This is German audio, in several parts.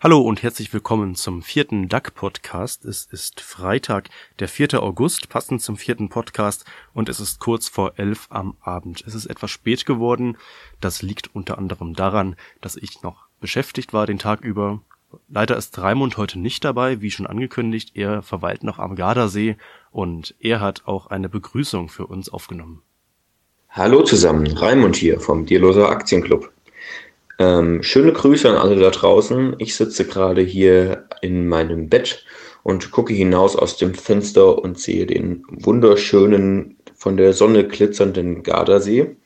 Hallo und herzlich willkommen zum vierten DAC-Podcast. Es ist Freitag, der 4. August, passend zum vierten Podcast und es ist kurz vor elf am Abend. Es ist etwas spät geworden. Das liegt unter anderem daran, dass ich noch beschäftigt war den Tag über. Leider ist Raimund heute nicht dabei, wie schon angekündigt. Er verweilt noch am Gardasee und er hat auch eine Begrüßung für uns aufgenommen. Hallo zusammen, Raimund hier vom Dierloser Aktienclub. Ähm, schöne Grüße an alle da draußen. Ich sitze gerade hier in meinem Bett und gucke hinaus aus dem Fenster und sehe den wunderschönen, von der Sonne glitzernden Gardasee.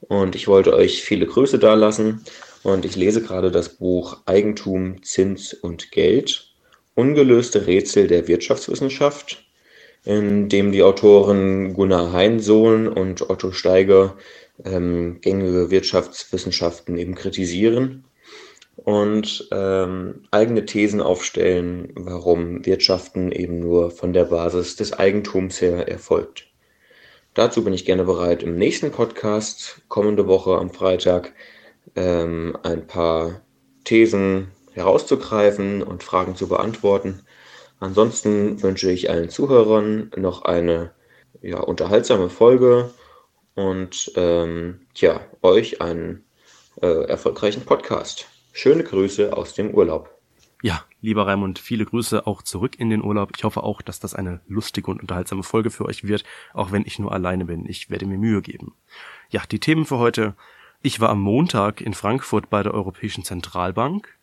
Und ich wollte euch viele Grüße dalassen. Und ich lese gerade das Buch Eigentum, Zins und Geld. Ungelöste Rätsel der Wirtschaftswissenschaft, in dem die Autoren Gunnar Heinsohn und Otto Steiger ähm, gängige Wirtschaftswissenschaften eben kritisieren und ähm, eigene Thesen aufstellen, warum Wirtschaften eben nur von der Basis des Eigentums her erfolgt. Dazu bin ich gerne bereit, im nächsten Podcast kommende Woche am Freitag ähm, ein paar Thesen herauszugreifen und Fragen zu beantworten. Ansonsten wünsche ich allen Zuhörern noch eine ja, unterhaltsame Folge und ähm, ja, euch einen äh, erfolgreichen Podcast. Schöne Grüße aus dem Urlaub. Ja, lieber Raimund, viele Grüße auch zurück in den Urlaub. Ich hoffe auch, dass das eine lustige und unterhaltsame Folge für euch wird, auch wenn ich nur alleine bin. Ich werde mir Mühe geben. Ja, die Themen für heute. Ich war am Montag in Frankfurt bei der Europäischen Zentralbank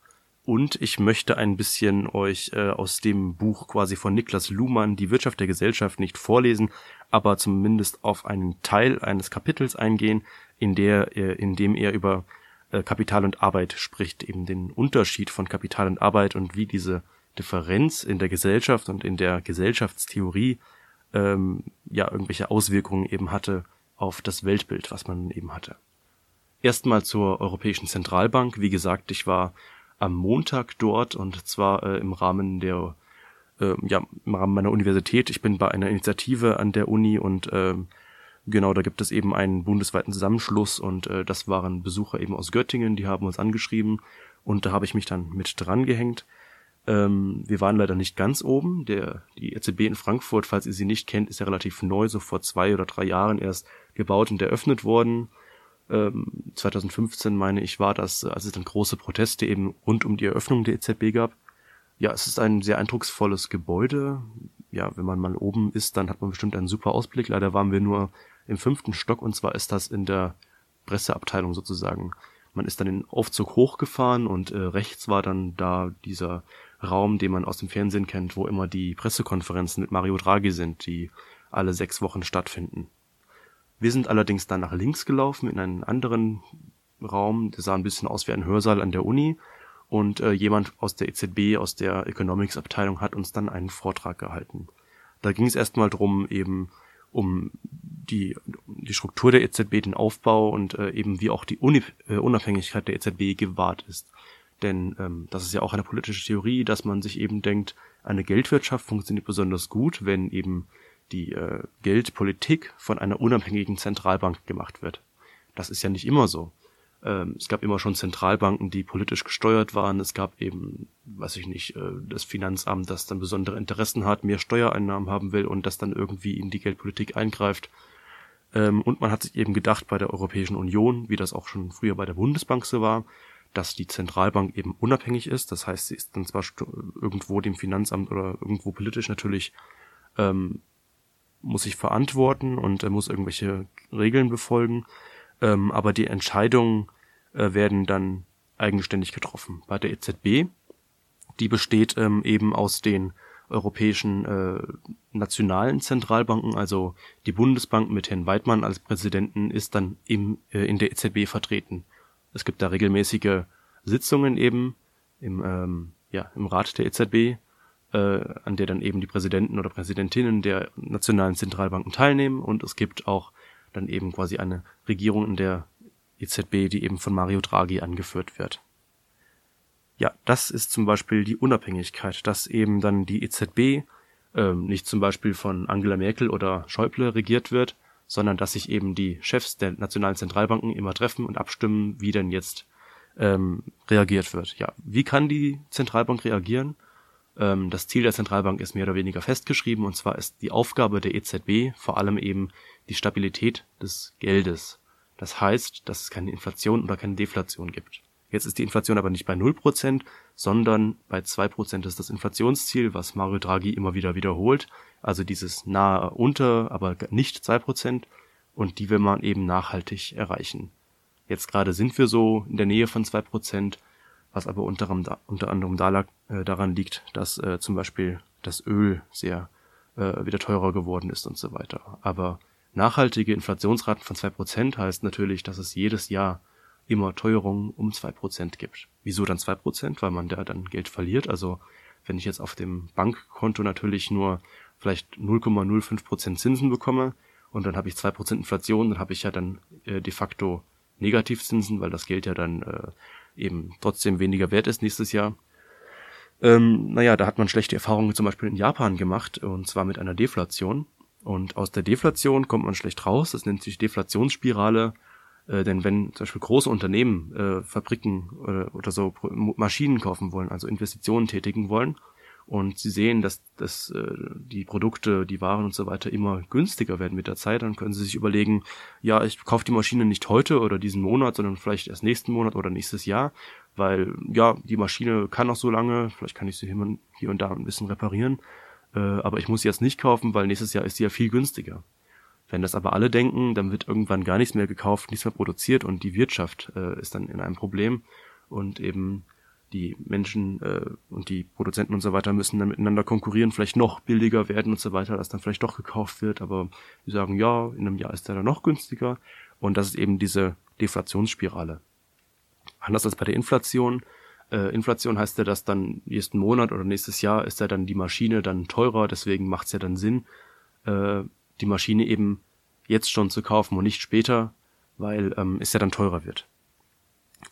und ich möchte ein bisschen euch äh, aus dem Buch quasi von Niklas Luhmann, Die Wirtschaft der Gesellschaft, nicht vorlesen, aber zumindest auf einen Teil eines Kapitels eingehen, in der, äh, in dem er über äh, Kapital und Arbeit spricht, eben den Unterschied von Kapital und Arbeit und wie diese Differenz in der Gesellschaft und in der Gesellschaftstheorie ähm, ja irgendwelche Auswirkungen eben hatte auf das Weltbild, was man eben hatte. Erstmal zur Europäischen Zentralbank. Wie gesagt, ich war am Montag dort und zwar äh, im Rahmen der äh, ja im Rahmen meiner Universität. Ich bin bei einer Initiative an der Uni und äh, genau da gibt es eben einen bundesweiten Zusammenschluss und äh, das waren Besucher eben aus Göttingen, die haben uns angeschrieben und da habe ich mich dann mit dran gehängt. Ähm, wir waren leider nicht ganz oben. Der die EZB in Frankfurt, falls ihr sie nicht kennt, ist ja relativ neu, so vor zwei oder drei Jahren erst gebaut und eröffnet worden. 2015 ähm, meine ich war das, als es dann große Proteste eben rund um die Eröffnung der EZB gab. Ja, es ist ein sehr eindrucksvolles Gebäude. Ja, wenn man mal oben ist, dann hat man bestimmt einen super Ausblick. Leider waren wir nur im fünften Stock und zwar ist das in der Presseabteilung sozusagen. Man ist dann in den Aufzug hochgefahren und äh, rechts war dann da dieser Raum, den man aus dem Fernsehen kennt, wo immer die Pressekonferenzen mit Mario Draghi sind, die alle sechs Wochen stattfinden. Wir sind allerdings dann nach links gelaufen in einen anderen Raum, der sah ein bisschen aus wie ein Hörsaal an der Uni und äh, jemand aus der EZB, aus der Economics Abteilung hat uns dann einen Vortrag gehalten. Da ging es erstmal drum eben um die, die Struktur der EZB, den Aufbau und äh, eben wie auch die Uni äh, Unabhängigkeit der EZB gewahrt ist. Denn ähm, das ist ja auch eine politische Theorie, dass man sich eben denkt, eine Geldwirtschaft funktioniert besonders gut, wenn eben die äh, Geldpolitik von einer unabhängigen Zentralbank gemacht wird. Das ist ja nicht immer so. Ähm, es gab immer schon Zentralbanken, die politisch gesteuert waren. Es gab eben, weiß ich nicht, äh, das Finanzamt, das dann besondere Interessen hat, mehr Steuereinnahmen haben will und das dann irgendwie in die Geldpolitik eingreift. Ähm, und man hat sich eben gedacht bei der Europäischen Union, wie das auch schon früher bei der Bundesbank so war, dass die Zentralbank eben unabhängig ist. Das heißt, sie ist dann zwar irgendwo dem Finanzamt oder irgendwo politisch natürlich ähm, muss sich verantworten und er muss irgendwelche Regeln befolgen, ähm, aber die Entscheidungen äh, werden dann eigenständig getroffen. Bei der EZB, die besteht ähm, eben aus den europäischen äh, nationalen Zentralbanken, also die Bundesbank mit Herrn Weidmann als Präsidenten ist dann im, äh, in der EZB vertreten. Es gibt da regelmäßige Sitzungen eben im, ähm, ja, im Rat der EZB äh, an der dann eben die Präsidenten oder Präsidentinnen der nationalen Zentralbanken teilnehmen und es gibt auch dann eben quasi eine Regierung in der EZB, die eben von Mario Draghi angeführt wird. Ja, das ist zum Beispiel die Unabhängigkeit, dass eben dann die EZB äh, nicht zum Beispiel von Angela Merkel oder Schäuble regiert wird, sondern dass sich eben die Chefs der nationalen Zentralbanken immer treffen und abstimmen, wie denn jetzt ähm, reagiert wird. Ja, wie kann die Zentralbank reagieren? Ähm, das Ziel der Zentralbank ist mehr oder weniger festgeschrieben und zwar ist die Aufgabe der EZB vor allem eben die Stabilität des Geldes. Das heißt, dass es keine Inflation oder keine Deflation gibt. Jetzt ist die Inflation aber nicht bei 0%, sondern bei 2% ist das Inflationsziel, was Mario Draghi immer wieder wiederholt. Also dieses nahe unter, aber nicht 2%. Und die will man eben nachhaltig erreichen. Jetzt gerade sind wir so in der Nähe von 2%, was aber unter, unter anderem da, äh, daran liegt, dass äh, zum Beispiel das Öl sehr äh, wieder teurer geworden ist und so weiter. Aber nachhaltige Inflationsraten von 2% heißt natürlich, dass es jedes Jahr immer Teuerungen um 2% gibt. Wieso dann 2%? Weil man da dann Geld verliert. Also wenn ich jetzt auf dem Bankkonto natürlich nur vielleicht 0,05% Zinsen bekomme und dann habe ich 2% Inflation, dann habe ich ja dann äh, de facto Negativzinsen, weil das Geld ja dann äh, eben trotzdem weniger wert ist nächstes Jahr. Ähm, naja, da hat man schlechte Erfahrungen zum Beispiel in Japan gemacht und zwar mit einer Deflation. Und aus der Deflation kommt man schlecht raus. Das nennt sich Deflationsspirale. Äh, denn wenn zum Beispiel große Unternehmen äh, Fabriken äh, oder so Maschinen kaufen wollen, also Investitionen tätigen wollen, und sie sehen, dass, dass äh, die Produkte, die Waren und so weiter immer günstiger werden mit der Zeit, dann können sie sich überlegen, ja, ich kaufe die Maschine nicht heute oder diesen Monat, sondern vielleicht erst nächsten Monat oder nächstes Jahr, weil ja, die Maschine kann noch so lange, vielleicht kann ich sie hier und da ein bisschen reparieren, äh, aber ich muss sie jetzt nicht kaufen, weil nächstes Jahr ist sie ja viel günstiger. Wenn das aber alle denken, dann wird irgendwann gar nichts mehr gekauft, nichts mehr produziert und die Wirtschaft äh, ist dann in einem Problem. Und eben die Menschen äh, und die Produzenten und so weiter müssen dann miteinander konkurrieren, vielleicht noch billiger werden und so weiter, dass dann vielleicht doch gekauft wird, aber die sagen, ja, in einem Jahr ist der dann noch günstiger und das ist eben diese Deflationsspirale. Anders als bei der Inflation. Äh, Inflation heißt ja, dass dann nächsten Monat oder nächstes Jahr ist ja dann die Maschine dann teurer, deswegen macht es ja dann Sinn, äh, die Maschine eben jetzt schon zu kaufen und nicht später, weil ähm, es ja dann teurer wird.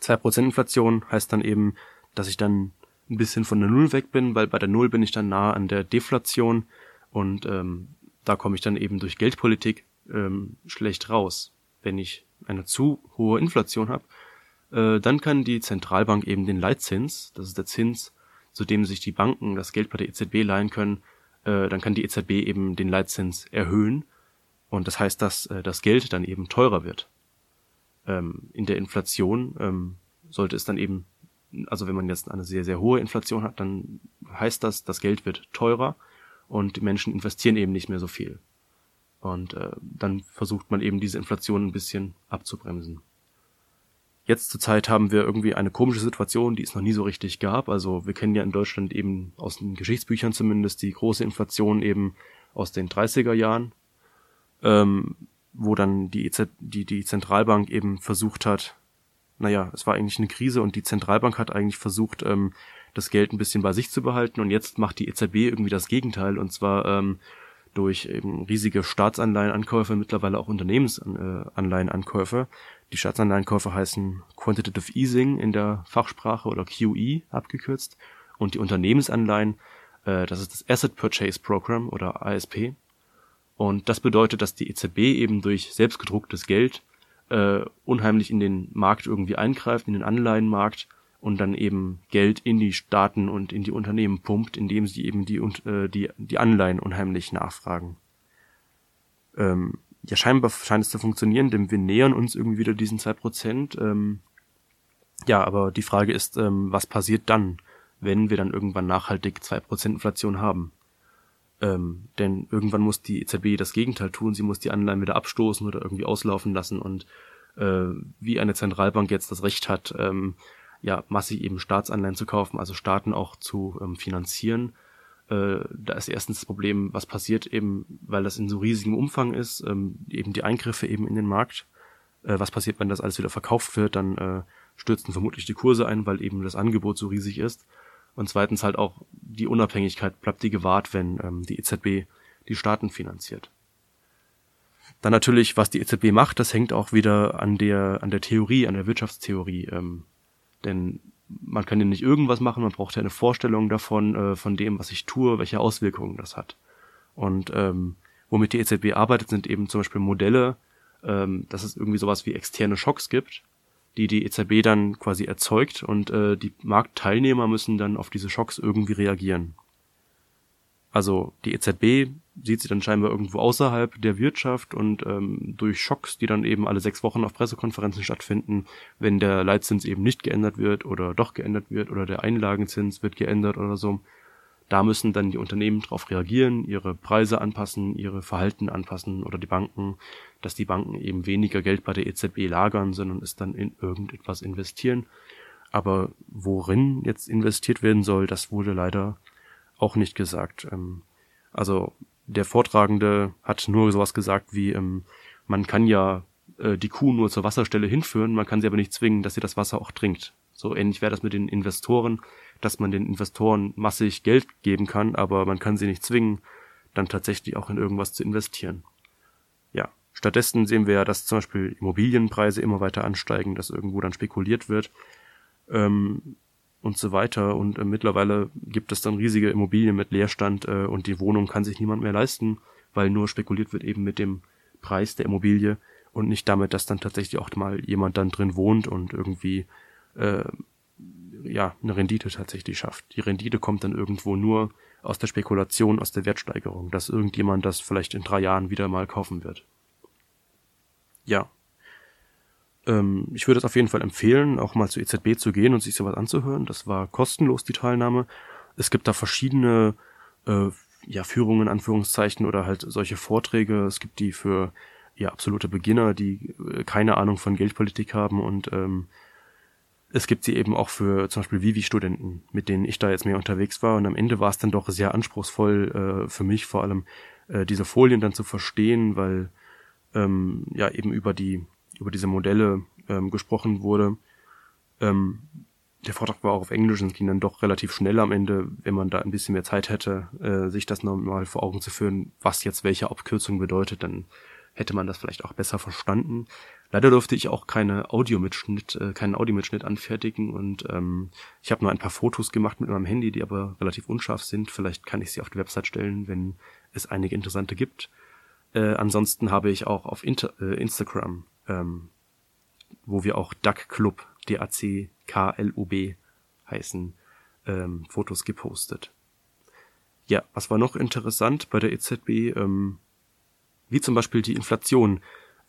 2% Inflation heißt dann eben, dass ich dann ein bisschen von der Null weg bin, weil bei der Null bin ich dann nah an der Deflation und ähm, da komme ich dann eben durch Geldpolitik ähm, schlecht raus. Wenn ich eine zu hohe Inflation habe, äh, dann kann die Zentralbank eben den Leitzins, das ist der Zins, zu dem sich die Banken das Geld bei der EZB leihen können, äh, dann kann die EZB eben den Leitzins erhöhen und das heißt, dass äh, das Geld dann eben teurer wird. Ähm, in der Inflation ähm, sollte es dann eben also wenn man jetzt eine sehr, sehr hohe Inflation hat, dann heißt das, das Geld wird teurer und die Menschen investieren eben nicht mehr so viel. Und äh, dann versucht man eben diese Inflation ein bisschen abzubremsen. Jetzt zur Zeit haben wir irgendwie eine komische Situation, die es noch nie so richtig gab. Also wir kennen ja in Deutschland eben aus den Geschichtsbüchern zumindest die große Inflation eben aus den 30er Jahren, ähm, wo dann die, EZ, die, die Zentralbank eben versucht hat, naja, es war eigentlich eine Krise und die Zentralbank hat eigentlich versucht, ähm, das Geld ein bisschen bei sich zu behalten und jetzt macht die EZB irgendwie das Gegenteil und zwar ähm, durch eben riesige Staatsanleihenankäufe, mittlerweile auch Unternehmensanleihenankäufe. Die Staatsanleihenkäufe heißen Quantitative Easing in der Fachsprache oder QE abgekürzt und die Unternehmensanleihen, äh, das ist das Asset Purchase Program oder ASP. Und das bedeutet, dass die EZB eben durch selbstgedrucktes Geld äh, unheimlich in den Markt irgendwie eingreift, in den Anleihenmarkt und dann eben Geld in die Staaten und in die Unternehmen pumpt, indem sie eben die, äh, die, die Anleihen unheimlich nachfragen. Ähm, ja, scheinbar scheint es zu funktionieren, denn wir nähern uns irgendwie wieder diesen zwei Prozent. Ähm, ja, aber die Frage ist, ähm, was passiert dann, wenn wir dann irgendwann nachhaltig zwei Prozent Inflation haben? Ähm, denn irgendwann muss die EZB das Gegenteil tun, sie muss die Anleihen wieder abstoßen oder irgendwie auslaufen lassen und äh, wie eine Zentralbank jetzt das Recht hat, ähm, ja, massig eben Staatsanleihen zu kaufen, also Staaten auch zu ähm, finanzieren. Äh, da ist erstens das Problem, was passiert eben, weil das in so riesigem Umfang ist, ähm, eben die Eingriffe eben in den Markt. Äh, was passiert, wenn das alles wieder verkauft wird, dann äh, stürzen vermutlich die Kurse ein, weil eben das Angebot so riesig ist. Und zweitens halt auch die Unabhängigkeit bleibt die gewahrt, wenn ähm, die EZB die Staaten finanziert. Dann natürlich, was die EZB macht, das hängt auch wieder an der, an der Theorie, an der Wirtschaftstheorie. Ähm, denn man kann ja nicht irgendwas machen, man braucht ja eine Vorstellung davon, äh, von dem, was ich tue, welche Auswirkungen das hat. Und ähm, womit die EZB arbeitet, sind eben zum Beispiel Modelle, ähm, dass es irgendwie sowas wie externe Schocks gibt, die die EZB dann quasi erzeugt und äh, die Marktteilnehmer müssen dann auf diese Schocks irgendwie reagieren. Also die EZB sieht sie dann scheinbar irgendwo außerhalb der Wirtschaft und ähm, durch Schocks, die dann eben alle sechs Wochen auf Pressekonferenzen stattfinden, wenn der Leitzins eben nicht geändert wird oder doch geändert wird oder der Einlagenzins wird geändert oder so, da müssen dann die Unternehmen darauf reagieren, ihre Preise anpassen, ihre Verhalten anpassen oder die Banken, dass die Banken eben weniger Geld bei der EZB lagern, sondern es dann in irgendetwas investieren. Aber worin jetzt investiert werden soll, das wurde leider auch nicht gesagt. Ähm, also der Vortragende hat nur sowas gesagt wie, ähm, man kann ja äh, die Kuh nur zur Wasserstelle hinführen, man kann sie aber nicht zwingen, dass sie das Wasser auch trinkt. So ähnlich wäre das mit den Investoren, dass man den Investoren massig Geld geben kann, aber man kann sie nicht zwingen, dann tatsächlich auch in irgendwas zu investieren. Ja, stattdessen sehen wir ja, dass zum Beispiel Immobilienpreise immer weiter ansteigen, dass irgendwo dann spekuliert wird. Ähm, und so weiter. Und äh, mittlerweile gibt es dann riesige Immobilien mit Leerstand äh, und die Wohnung kann sich niemand mehr leisten, weil nur spekuliert wird eben mit dem Preis der Immobilie und nicht damit, dass dann tatsächlich auch mal jemand dann drin wohnt und irgendwie äh, ja eine Rendite tatsächlich schafft. Die Rendite kommt dann irgendwo nur aus der Spekulation, aus der Wertsteigerung, dass irgendjemand das vielleicht in drei Jahren wieder mal kaufen wird. Ja, ähm, ich würde es auf jeden Fall empfehlen, auch mal zur EZB zu gehen und sich sowas anzuhören. Das war kostenlos, die Teilnahme. Es gibt da verschiedene äh, ja, Führungen, Anführungszeichen, oder halt solche Vorträge. Es gibt die für ja, absolute Beginner, die äh, keine Ahnung von Geldpolitik haben und ähm, es gibt sie eben auch für zum Beispiel Vivi-Studenten, mit denen ich da jetzt mehr unterwegs war. Und am Ende war es dann doch sehr anspruchsvoll äh, für mich vor allem, äh, diese Folien dann zu verstehen, weil ähm, ja eben über die über diese Modelle ähm, gesprochen wurde. Ähm, der Vortrag war auch auf Englisch und ging dann doch relativ schnell am Ende, wenn man da ein bisschen mehr Zeit hätte, äh, sich das nochmal vor Augen zu führen, was jetzt welche Abkürzung bedeutet, dann hätte man das vielleicht auch besser verstanden. Leider durfte ich auch keine Audiomitschnitt, äh, keinen Audiomitschnitt anfertigen und ähm, ich habe nur ein paar Fotos gemacht mit meinem Handy, die aber relativ unscharf sind. Vielleicht kann ich sie auf die Website stellen, wenn es einige interessante gibt. Äh, ansonsten habe ich auch auf Inter äh, Instagram ähm, wo wir auch Duck Club, D-A-C-K-L-U-B heißen, ähm, Fotos gepostet. Ja, was war noch interessant bei der EZB, ähm, wie zum Beispiel die Inflation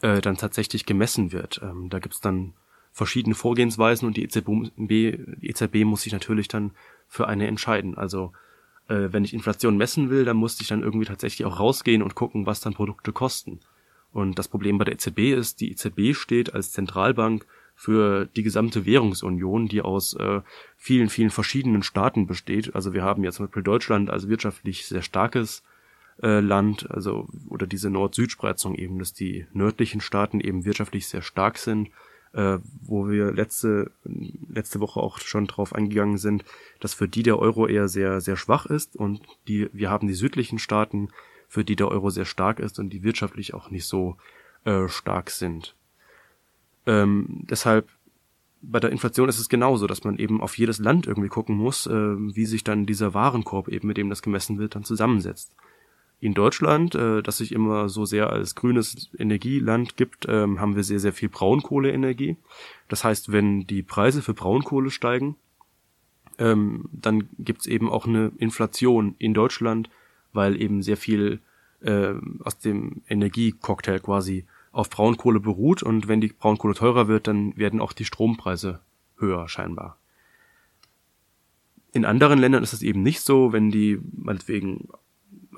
äh, dann tatsächlich gemessen wird. Ähm, da gibt's dann verschiedene Vorgehensweisen und die EZB, die EZB muss sich natürlich dann für eine entscheiden. Also äh, wenn ich Inflation messen will, dann muss ich dann irgendwie tatsächlich auch rausgehen und gucken, was dann Produkte kosten. Und das Problem bei der EZB ist, die EZB steht als Zentralbank für die gesamte Währungsunion, die aus äh, vielen, vielen verschiedenen Staaten besteht. Also wir haben ja zum Beispiel Deutschland als wirtschaftlich sehr starkes äh, Land, also oder diese Nord-Süd-Spreizung eben, dass die nördlichen Staaten eben wirtschaftlich sehr stark sind, äh, wo wir letzte letzte Woche auch schon drauf eingegangen sind, dass für die der Euro eher sehr sehr schwach ist und die wir haben die südlichen Staaten, für die der Euro sehr stark ist und die wirtschaftlich auch nicht so äh, stark sind. Ähm, deshalb bei der Inflation ist es genauso, dass man eben auf jedes Land irgendwie gucken muss, äh, wie sich dann dieser Warenkorb eben, mit dem das gemessen wird, dann zusammensetzt. In Deutschland, äh, das sich immer so sehr als grünes Energieland gibt, äh, haben wir sehr, sehr viel Braunkohleenergie. Das heißt, wenn die Preise für Braunkohle steigen, ähm, dann gibt's eben auch eine Inflation in Deutschland, weil eben sehr viel äh, aus dem Energiecocktail quasi auf Braunkohle beruht und wenn die Braunkohle teurer wird, dann werden auch die Strompreise höher scheinbar. In anderen Ländern ist es eben nicht so, wenn die meinetwegen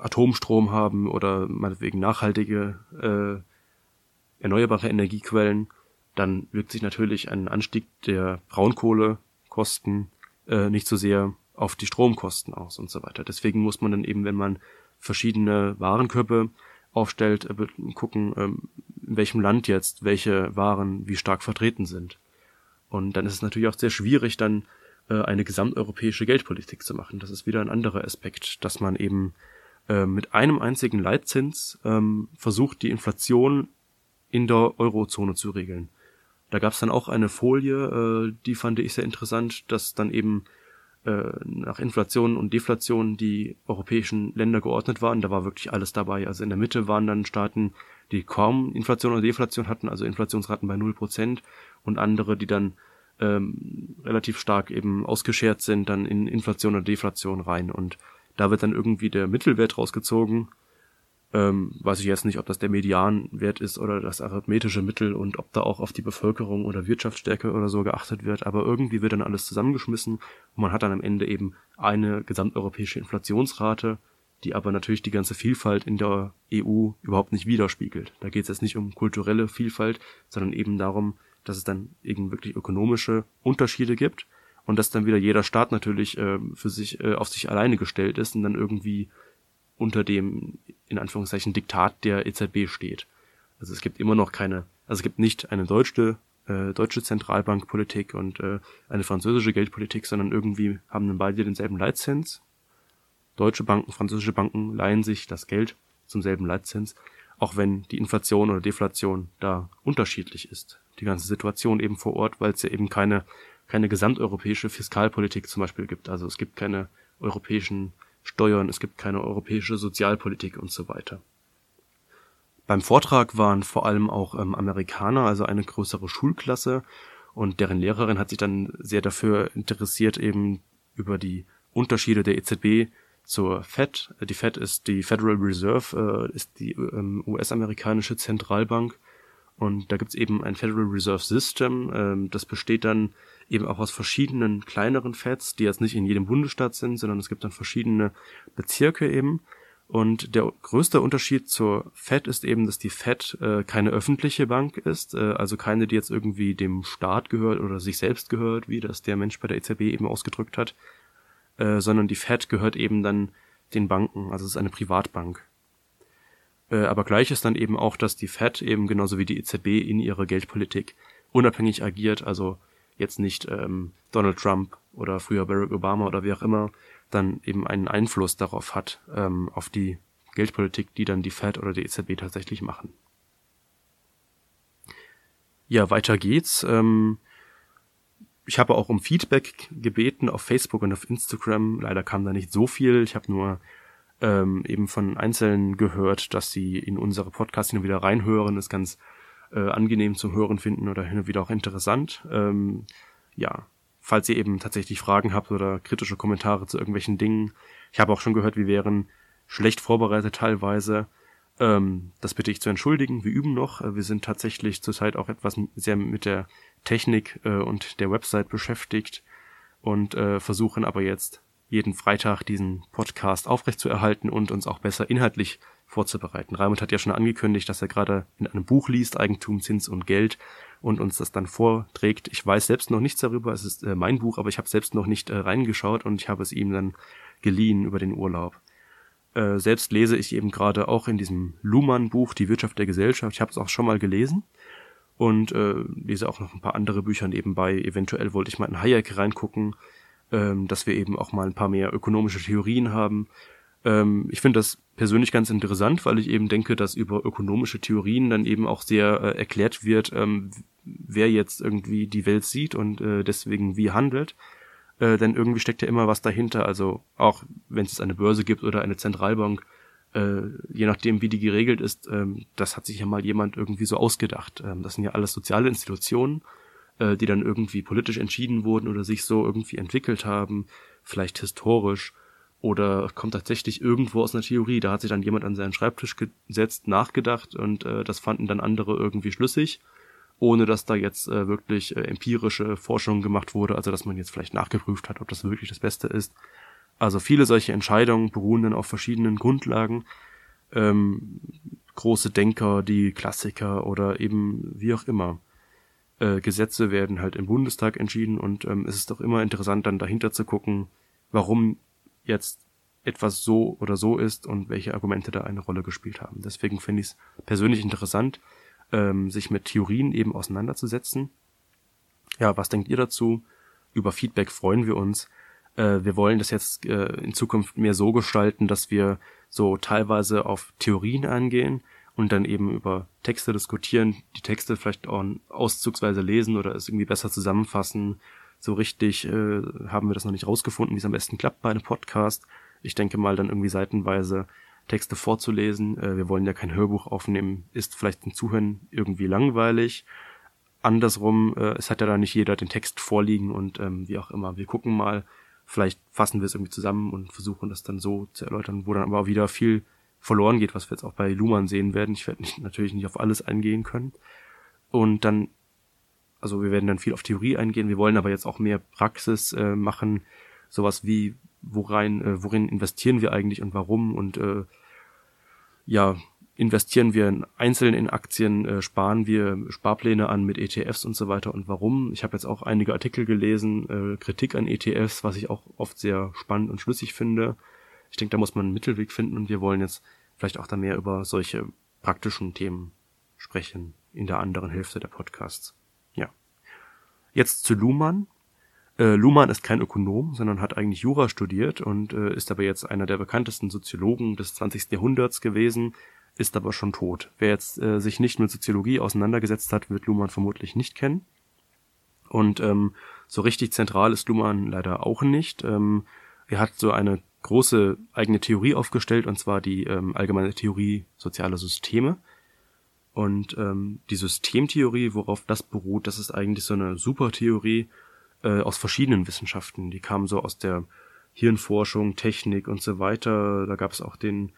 Atomstrom haben oder meinetwegen nachhaltige äh, erneuerbare Energiequellen, dann wirkt sich natürlich ein Anstieg der Braunkohlekosten äh, nicht so sehr auf die Stromkosten aus und so weiter. Deswegen muss man dann eben, wenn man verschiedene Warenkörbe aufstellt, äh, gucken, ähm, in welchem Land jetzt welche Waren wie stark vertreten sind. Und dann ist es natürlich auch sehr schwierig, dann äh, eine gesamteuropäische Geldpolitik zu machen. Das ist wieder ein anderer Aspekt, dass man eben äh, mit einem einzigen Leitzins ähm, versucht, die Inflation in der Eurozone zu regeln. Da gab es dann auch eine Folie, die fand ich sehr interessant, dass dann eben äh, nach Inflation und Deflation die europäischen Länder geordnet waren. Da war wirklich alles dabei. Also in der Mitte waren dann Staaten, die kaum Inflation oder Deflation hatten, also Inflationsraten bei 0% und andere, die dann ähm, relativ stark eben ausgeschert sind, dann in Inflation oder Deflation rein. Und da wird dann irgendwie der Mittelwert rausgezogen. Ähm, weiß ich jetzt nicht, ob das der Medianwert ist oder das arithmetische Mittel und ob da auch auf die Bevölkerung oder Wirtschaftsstärke oder so geachtet wird. Aber irgendwie wird dann alles zusammengeschmissen und man hat dann am Ende eben eine gesamteuropäische Inflationsrate, die aber natürlich die ganze Vielfalt in der EU überhaupt nicht widerspiegelt. Da geht es jetzt nicht um kulturelle Vielfalt, sondern eben darum, dass es dann eben wirklich ökonomische Unterschiede gibt und dass dann wieder jeder Staat natürlich äh, für sich äh, auf sich alleine gestellt ist und dann irgendwie unter dem in Anführungszeichen Diktat der EZB steht. Also es gibt immer noch keine, also es gibt nicht eine deutsche äh, deutsche Zentralbankpolitik und äh, eine französische Geldpolitik, sondern irgendwie haben dann beide denselben Leitzins. Deutsche Banken, französische Banken leihen sich das Geld zum selben Leitzins, auch wenn die Inflation oder Deflation da unterschiedlich ist die ganze Situation eben vor Ort, weil es ja eben keine, keine gesamteuropäische Fiskalpolitik zum Beispiel gibt. Also es gibt keine europäischen Steuern, es gibt keine europäische Sozialpolitik und so weiter. Beim Vortrag waren vor allem auch ähm, Amerikaner, also eine größere Schulklasse, und deren Lehrerin hat sich dann sehr dafür interessiert, eben über die Unterschiede der EZB zur Fed. Die Fed ist die Federal Reserve, äh, ist die ähm, US-amerikanische Zentralbank und da gibt's eben ein Federal Reserve System, ähm, das besteht dann eben auch aus verschiedenen kleineren Feds, die jetzt nicht in jedem Bundesstaat sind, sondern es gibt dann verschiedene Bezirke eben. Und der größte Unterschied zur Fed ist eben, dass die Fed äh, keine öffentliche Bank ist, äh, also keine, die jetzt irgendwie dem Staat gehört oder sich selbst gehört, wie das der Mensch bei der EZB eben ausgedrückt hat, äh, sondern die Fed gehört eben dann den Banken, also es ist eine Privatbank. Äh, aber gleich ist dann eben auch, dass die Fed eben genauso wie die EZB in ihrer Geldpolitik unabhängig agiert, also jetzt nicht ähm, Donald Trump oder früher Barack Obama oder wie auch immer dann eben einen Einfluss darauf hat, ähm, auf die Geldpolitik, die dann die Fed oder die EZB tatsächlich machen. Ja, weiter geht's. Ähm, ich habe auch um Feedback gebeten auf Facebook und auf Instagram. Leider kam da nicht so viel. Ich habe nur ähm, eben von Einzelnen gehört, dass sie in unsere Podcasts hin und wieder reinhören, es ganz äh, angenehm zum Hören finden oder hin und wieder auch interessant. Ähm, ja, falls ihr eben tatsächlich Fragen habt oder kritische Kommentare zu irgendwelchen Dingen. Ich habe auch schon gehört, wir wären schlecht vorbereitet teilweise. Ähm, das bitte ich zu entschuldigen. Wir üben noch. Äh, wir sind tatsächlich zurzeit auch etwas sehr mit der Technik äh, und der Website beschäftigt und äh, versuchen aber jetzt jeden Freitag diesen Podcast aufrechtzuerhalten und uns auch besser inhaltlich vorzubereiten. Raimund hat ja schon angekündigt, dass er gerade in einem Buch liest, Eigentum, Zins und Geld, und uns das dann vorträgt. Ich weiß selbst noch nichts darüber, es ist äh, mein Buch, aber ich habe selbst noch nicht äh, reingeschaut und ich habe es ihm dann geliehen über den Urlaub. Äh, selbst lese ich eben gerade auch in diesem Luhmann-Buch Die Wirtschaft der Gesellschaft. Ich habe es auch schon mal gelesen und äh, lese auch noch ein paar andere Bücher nebenbei. Eventuell wollte ich mal in Hayek reingucken ähm, dass wir eben auch mal ein paar mehr ökonomische Theorien haben. Ähm, ich finde das persönlich ganz interessant, weil ich eben denke, dass über ökonomische Theorien dann eben auch sehr äh, erklärt wird, ähm, wer jetzt irgendwie die Welt sieht und äh, deswegen wie handelt. Äh, denn irgendwie steckt ja immer was dahinter. Also auch wenn es eine Börse gibt oder eine Zentralbank, äh, je nachdem wie die geregelt ist, ähm, das hat sich ja mal jemand irgendwie so ausgedacht. Ähm, das sind ja alles soziale Institutionen äh, die dann irgendwie politisch entschieden wurden oder sich so irgendwie entwickelt haben, vielleicht historisch oder kommt tatsächlich irgendwo aus einer Theorie. Da hat sich dann jemand an seinen Schreibtisch gesetzt, nachgedacht und äh, das fanden dann andere irgendwie schlüssig, ohne dass da jetzt äh, wirklich äh, empirische Forschung gemacht wurde, also dass man jetzt vielleicht nachgeprüft hat, ob das wirklich das Beste ist. Also viele solche Entscheidungen beruhen dann auf verschiedenen Grundlagen. Ähm, große Denker, die Klassiker oder eben wie auch immer äh, Gesetze werden halt im Bundestag entschieden und ähm, es ist doch immer interessant, dann dahinter zu gucken, warum jetzt etwas so oder so ist und welche Argumente da eine Rolle gespielt haben. Deswegen finde ich es persönlich interessant, ähm, sich mit Theorien eben auseinanderzusetzen. Ja, was denkt ihr dazu? Über Feedback freuen wir uns. Äh, wir wollen das jetzt äh, in Zukunft mehr so gestalten, dass wir so teilweise auf Theorien eingehen, und dann eben über Texte diskutieren, die Texte vielleicht auch auszugsweise lesen oder es irgendwie besser zusammenfassen, So richtig äh, haben wir das noch nicht rausgefunden, wie es am besten klappt bei einem Podcast. Ich denke mal dann irgendwie seitenweise Texte vorzulesen. Äh, wir wollen ja kein Hörbuch aufnehmen, ist vielleicht zum Zuhören irgendwie langweilig. Andersrum, äh, es hat ja da nicht jeder den Text vorliegen und ähm, wie auch immer. Wir gucken mal, vielleicht fassen wir es irgendwie zusammen und versuchen das dann so zu erläutern, wo dann aber auch wieder viel verloren geht, was wir jetzt auch bei Luhmann sehen werden. Ich werde nicht, natürlich nicht auf alles eingehen können. Und dann, also wir werden dann viel auf Theorie eingehen, wir wollen aber jetzt auch mehr Praxis äh, machen, sowas wie, worein, äh, worin investieren wir eigentlich und warum und äh, ja, investieren wir einzeln in Aktien, äh, sparen wir Sparpläne an mit ETFs und so weiter und warum. Ich habe jetzt auch einige Artikel gelesen, äh, Kritik an ETFs, was ich auch oft sehr spannend und schlüssig finde. Ich denke, da muss man einen Mittelweg finden und wir wollen jetzt vielleicht auch da mehr über solche praktischen Themen sprechen in der anderen Hälfte der Podcasts. Ja. Jetzt zu Luhmann. Äh, Luhmann ist kein Ökonom, sondern hat eigentlich Jura studiert und äh, ist aber jetzt einer der bekanntesten Soziologen des 20. Jahrhunderts gewesen, ist aber schon tot. Wer jetzt äh, sich nicht mit Soziologie auseinandergesetzt hat, wird Luhmann vermutlich nicht kennen. Und ähm, so richtig zentral ist Luhmann leider auch nicht. Ähm, er hat so eine große eigene Theorie aufgestellt, und zwar die ähm, allgemeine Theorie sozialer Systeme. Und ähm, die Systemtheorie, worauf das beruht, das ist eigentlich so eine Supertheorie äh, aus verschiedenen Wissenschaften. Die kam so aus der Hirnforschung, Technik und so weiter. Da gab es auch den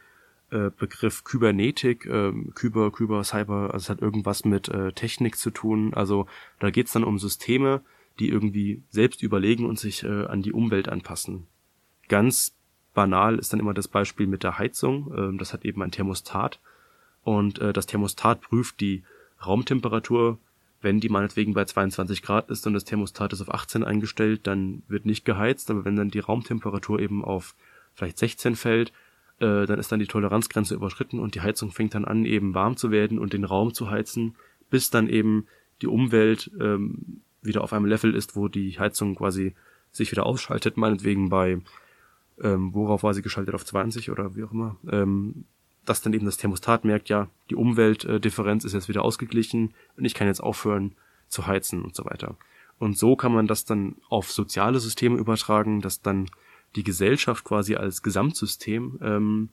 äh, Begriff Kybernetik, äh, Kyber, Kyber, Cyber, also es hat irgendwas mit äh, Technik zu tun. Also da geht's dann um Systeme, die irgendwie selbst überlegen und sich äh, an die Umwelt anpassen. Ganz banal ist dann immer das Beispiel mit der Heizung. Ähm, das hat eben ein Thermostat und äh, das Thermostat prüft die Raumtemperatur. Wenn die meinetwegen bei 22 Grad ist und das Thermostat ist auf 18 eingestellt, dann wird nicht geheizt. Aber wenn dann die Raumtemperatur eben auf vielleicht 16 fällt, äh, dann ist dann die Toleranzgrenze überschritten und die Heizung fängt dann an, eben warm zu werden und den Raum zu heizen, bis dann eben die Umwelt ähm, wieder auf einem Level ist, wo die Heizung quasi sich wieder ausschaltet, meinetwegen bei ähm, worauf war sie geschaltet, auf 20 oder wie auch immer, ähm, dass dann eben das Thermostat merkt, ja, die Umweltdifferenz ist jetzt wieder ausgeglichen und ich kann jetzt aufhören zu heizen und so weiter. Und so kann man das dann auf soziale Systeme übertragen, dass dann die Gesellschaft quasi als Gesamtsystem ähm,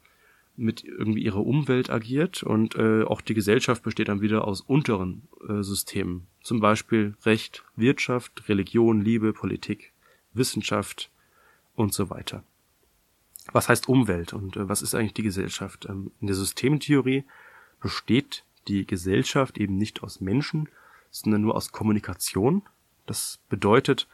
mit irgendwie ihrer Umwelt agiert und äh, auch die Gesellschaft besteht dann wieder aus unteren äh, Systemen. Zum Beispiel Recht, Wirtschaft, Religion, Liebe, Politik, Wissenschaft und so weiter was heißt Umwelt und äh, was ist eigentlich die Gesellschaft? Ähm, in der Systemtheorie besteht die Gesellschaft eben nicht aus Menschen, sondern nur aus Kommunikation. Das bedeutet,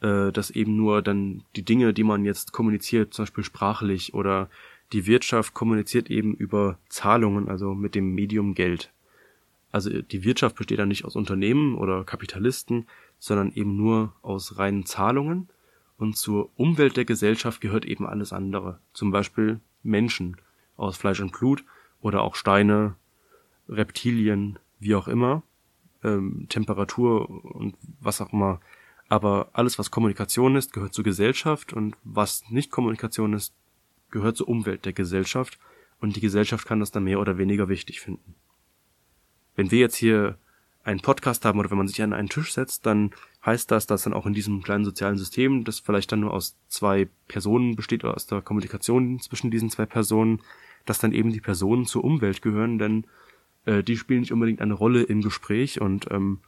äh, dass eben nur dann die Dinge, die man jetzt kommuniziert, zum Beispiel sprachlich oder die Wirtschaft kommuniziert eben über Zahlungen, also mit dem Medium Geld. Also die Wirtschaft besteht dann nicht aus Unternehmen oder Kapitalisten, sondern eben nur aus reinen Zahlungen und zur Umwelt der Gesellschaft gehört eben alles andere. Zum Beispiel Menschen aus Fleisch und Blut oder auch Steine, Reptilien, wie auch immer, ähm, Temperatur und was auch immer. Aber alles, was Kommunikation ist, gehört zur Gesellschaft und was nicht Kommunikation ist, gehört zur Umwelt der Gesellschaft und die Gesellschaft kann das dann mehr oder weniger wichtig finden. Wenn wir jetzt hier einen Podcast haben oder wenn man sich an einen Tisch setzt, dann heißt das, dass dann auch in diesem kleinen sozialen System, das vielleicht dann nur aus zwei Personen besteht oder aus der Kommunikation zwischen diesen zwei Personen, dass dann eben die Personen zur Umwelt gehören, denn äh, die spielen nicht unbedingt eine Rolle im Gespräch und ähm,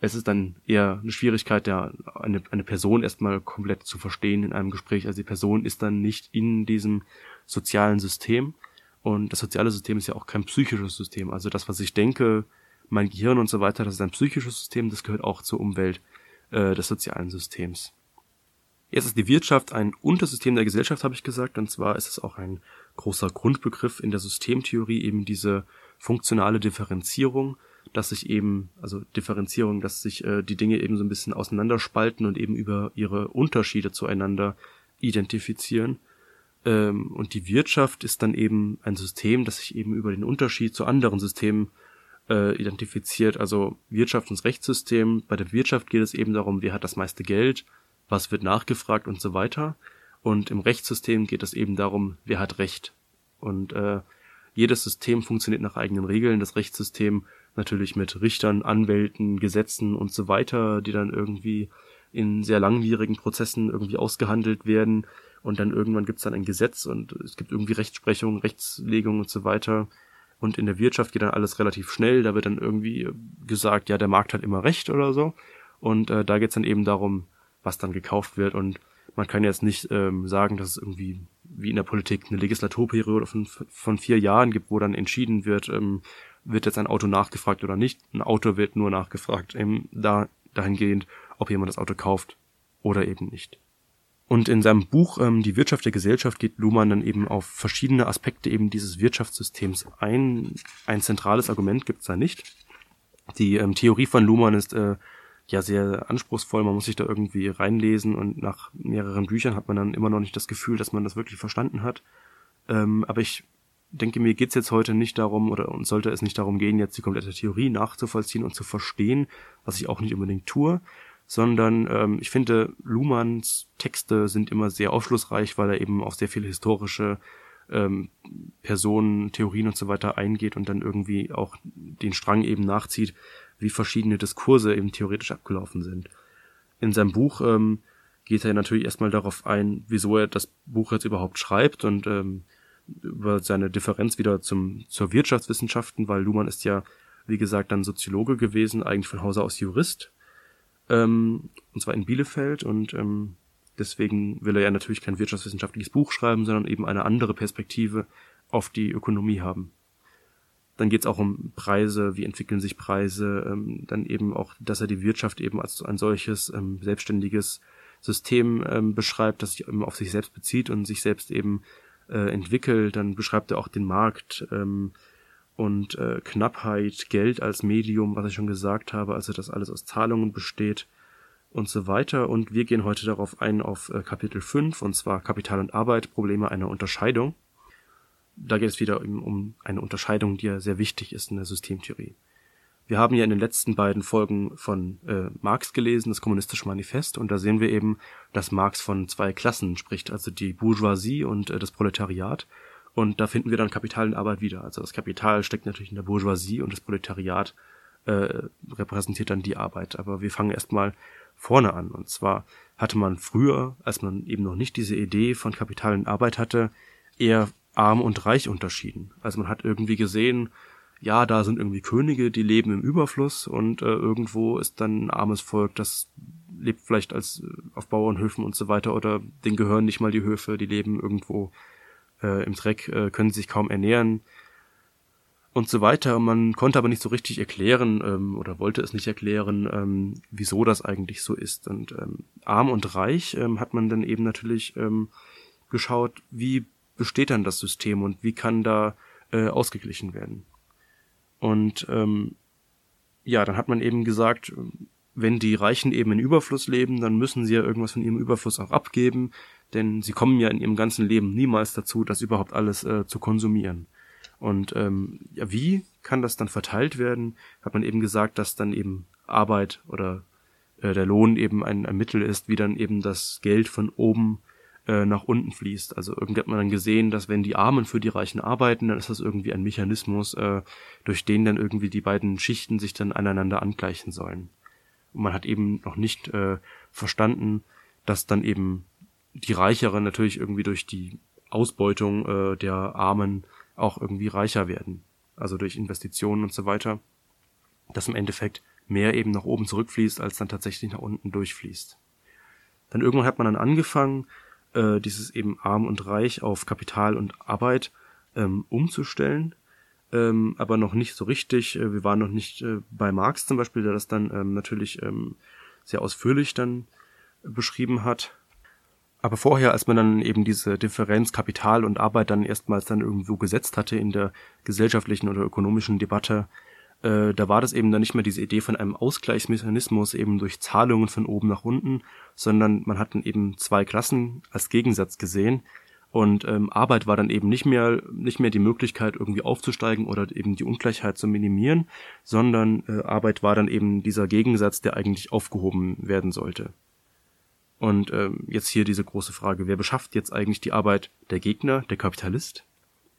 es ist dann eher eine Schwierigkeit, ja, eine, eine Person erstmal komplett zu verstehen in einem Gespräch. Also die Person ist dann nicht in diesem sozialen System. Und das soziale System ist ja auch kein psychisches System. Also das, was ich denke, mein Gehirn und so weiter, das ist ein psychisches System, das gehört auch zur Umwelt äh, des sozialen Systems. Jetzt ist die Wirtschaft ein Untersystem der Gesellschaft, habe ich gesagt, und zwar ist es auch ein großer Grundbegriff in der Systemtheorie, eben diese funktionale Differenzierung, dass sich eben, also Differenzierung, dass sich äh, die Dinge eben so ein bisschen auseinanderspalten und eben über ihre Unterschiede zueinander identifizieren. Ähm, und die Wirtschaft ist dann eben ein System, das sich eben über den Unterschied zu anderen Systemen äh, identifiziert, also Wirtschaft und Rechtssystem. Bei der Wirtschaft geht es eben darum, wer hat das meiste Geld, was wird nachgefragt und so weiter. Und im Rechtssystem geht es eben darum, wer hat Recht. Und äh, jedes System funktioniert nach eigenen Regeln. Das Rechtssystem natürlich mit Richtern, Anwälten, Gesetzen und so weiter, die dann irgendwie in sehr langwierigen Prozessen irgendwie ausgehandelt werden und dann irgendwann gibt es dann ein Gesetz und es gibt irgendwie Rechtsprechung, Rechtslegung und so weiter. Und in der Wirtschaft geht dann alles relativ schnell, da wird dann irgendwie gesagt, ja, der Markt hat immer recht oder so. Und äh, da geht es dann eben darum, was dann gekauft wird. Und man kann jetzt nicht ähm, sagen, dass es irgendwie wie in der Politik eine Legislaturperiode von, von vier Jahren gibt, wo dann entschieden wird, ähm, wird jetzt ein Auto nachgefragt oder nicht. Ein Auto wird nur nachgefragt, eben da, dahingehend, ob jemand das Auto kauft oder eben nicht. Und in seinem Buch ähm, Die Wirtschaft der Gesellschaft geht Luhmann dann eben auf verschiedene Aspekte eben dieses Wirtschaftssystems ein. Ein zentrales Argument gibt's da nicht. Die ähm, Theorie von Luhmann ist äh, ja sehr anspruchsvoll, man muss sich da irgendwie reinlesen und nach mehreren Büchern hat man dann immer noch nicht das Gefühl, dass man das wirklich verstanden hat. Ähm, aber ich denke, mir geht's jetzt heute nicht darum, oder uns sollte es nicht darum gehen, jetzt die komplette Theorie nachzuvollziehen und zu verstehen, was ich auch nicht unbedingt tue, sondern ähm, ich finde, Luhmanns Texte sind immer sehr aufschlussreich, weil er eben auf sehr viele historische ähm, Personen, Theorien und so weiter eingeht und dann irgendwie auch den Strang eben nachzieht, wie verschiedene Diskurse eben theoretisch abgelaufen sind. In seinem Buch ähm, geht er natürlich erstmal darauf ein, wieso er das Buch jetzt überhaupt schreibt und ähm, über seine Differenz wieder zum, zur Wirtschaftswissenschaften, weil Luhmann ist ja, wie gesagt, dann Soziologe gewesen, eigentlich von Hause aus Jurist ähm, und zwar in Bielefeld und ähm, deswegen will er ja natürlich kein wirtschaftswissenschaftliches Buch schreiben, sondern eben eine andere Perspektive auf die Ökonomie haben. Dann geht es auch um Preise, wie entwickeln sich Preise, ähm, dann eben auch, dass er die Wirtschaft eben als ein solches ähm, selbstständiges System ähm, beschreibt, das sich eben auf sich selbst bezieht und sich selbst eben äh, entwickelt. Dann beschreibt er auch den Markt, ähm, und äh, Knappheit, Geld als Medium, was ich schon gesagt habe, also dass alles aus Zahlungen besteht und so weiter. Und wir gehen heute darauf ein auf äh, Kapitel 5, und zwar Kapital und Arbeit, Probleme einer Unterscheidung. Da geht es wieder um, um eine Unterscheidung, die ja sehr wichtig ist in der Systemtheorie. Wir haben ja in den letzten beiden Folgen von äh, Marx gelesen, das Kommunistische Manifest, und da sehen wir eben, dass Marx von zwei Klassen spricht, also die Bourgeoisie und äh, das Proletariat. Und da finden wir dann Kapital und Arbeit wieder. Also das Kapital steckt natürlich in der Bourgeoisie und das Proletariat äh, repräsentiert dann die Arbeit. Aber wir fangen erstmal vorne an. Und zwar hatte man früher, als man eben noch nicht diese Idee von Kapital und Arbeit hatte, eher arm und reich unterschieden. Also man hat irgendwie gesehen, ja, da sind irgendwie Könige, die leben im Überfluss und äh, irgendwo ist dann ein armes Volk, das lebt vielleicht als äh, auf Bauernhöfen und so weiter oder denen gehören nicht mal die Höfe, die leben irgendwo äh, im Dreck, äh, können sich kaum ernähren und so weiter. Man konnte aber nicht so richtig erklären ähm, oder wollte es nicht erklären, ähm, wieso das eigentlich so ist. Und ähm, arm und reich ähm, hat man dann eben natürlich ähm, geschaut, wie besteht dann das System und wie kann da äh, ausgeglichen werden. Und ähm, ja, dann hat man eben gesagt, wenn die Reichen eben in Überfluss leben, dann müssen sie ja irgendwas von ihrem Überfluss auch abgeben denn sie kommen ja in ihrem ganzen Leben niemals dazu, das überhaupt alles äh, zu konsumieren. Und ähm, ja, wie kann das dann verteilt werden? Hat man eben gesagt, dass dann eben Arbeit oder äh, der Lohn eben ein, ein Mittel ist, wie dann eben das Geld von oben äh, nach unten fließt. Also irgendwie hat man dann gesehen, dass wenn die Armen für die Reichen arbeiten, dann ist das irgendwie ein Mechanismus, äh, durch den dann irgendwie die beiden Schichten sich dann aneinander angleichen sollen. Und man hat eben noch nicht äh, verstanden, dass dann eben die Reicheren natürlich irgendwie durch die Ausbeutung äh, der Armen auch irgendwie reicher werden. Also durch Investitionen und so weiter. Dass im Endeffekt mehr eben nach oben zurückfließt, als dann tatsächlich nach unten durchfließt. Dann irgendwann hat man dann angefangen, äh, dieses eben arm und reich auf Kapital und Arbeit ähm, umzustellen, ähm, aber noch nicht so richtig. Äh, wir waren noch nicht äh, bei Marx zum Beispiel, der das dann ähm, natürlich ähm, sehr ausführlich dann beschrieben hat. Aber vorher, als man dann eben diese Differenz Kapital und Arbeit dann erstmals dann irgendwo gesetzt hatte in der gesellschaftlichen oder ökonomischen Debatte, äh, da war das eben dann nicht mehr diese Idee von einem Ausgleichsmechanismus eben durch Zahlungen von oben nach unten, sondern man hat dann eben zwei Klassen als Gegensatz gesehen und ähm, Arbeit war dann eben nicht mehr nicht mehr die Möglichkeit irgendwie aufzusteigen oder eben die Ungleichheit zu minimieren, sondern äh, Arbeit war dann eben dieser Gegensatz, der eigentlich aufgehoben werden sollte. Und ähm, jetzt hier diese große Frage, wer beschafft jetzt eigentlich die Arbeit? Der Gegner, der Kapitalist?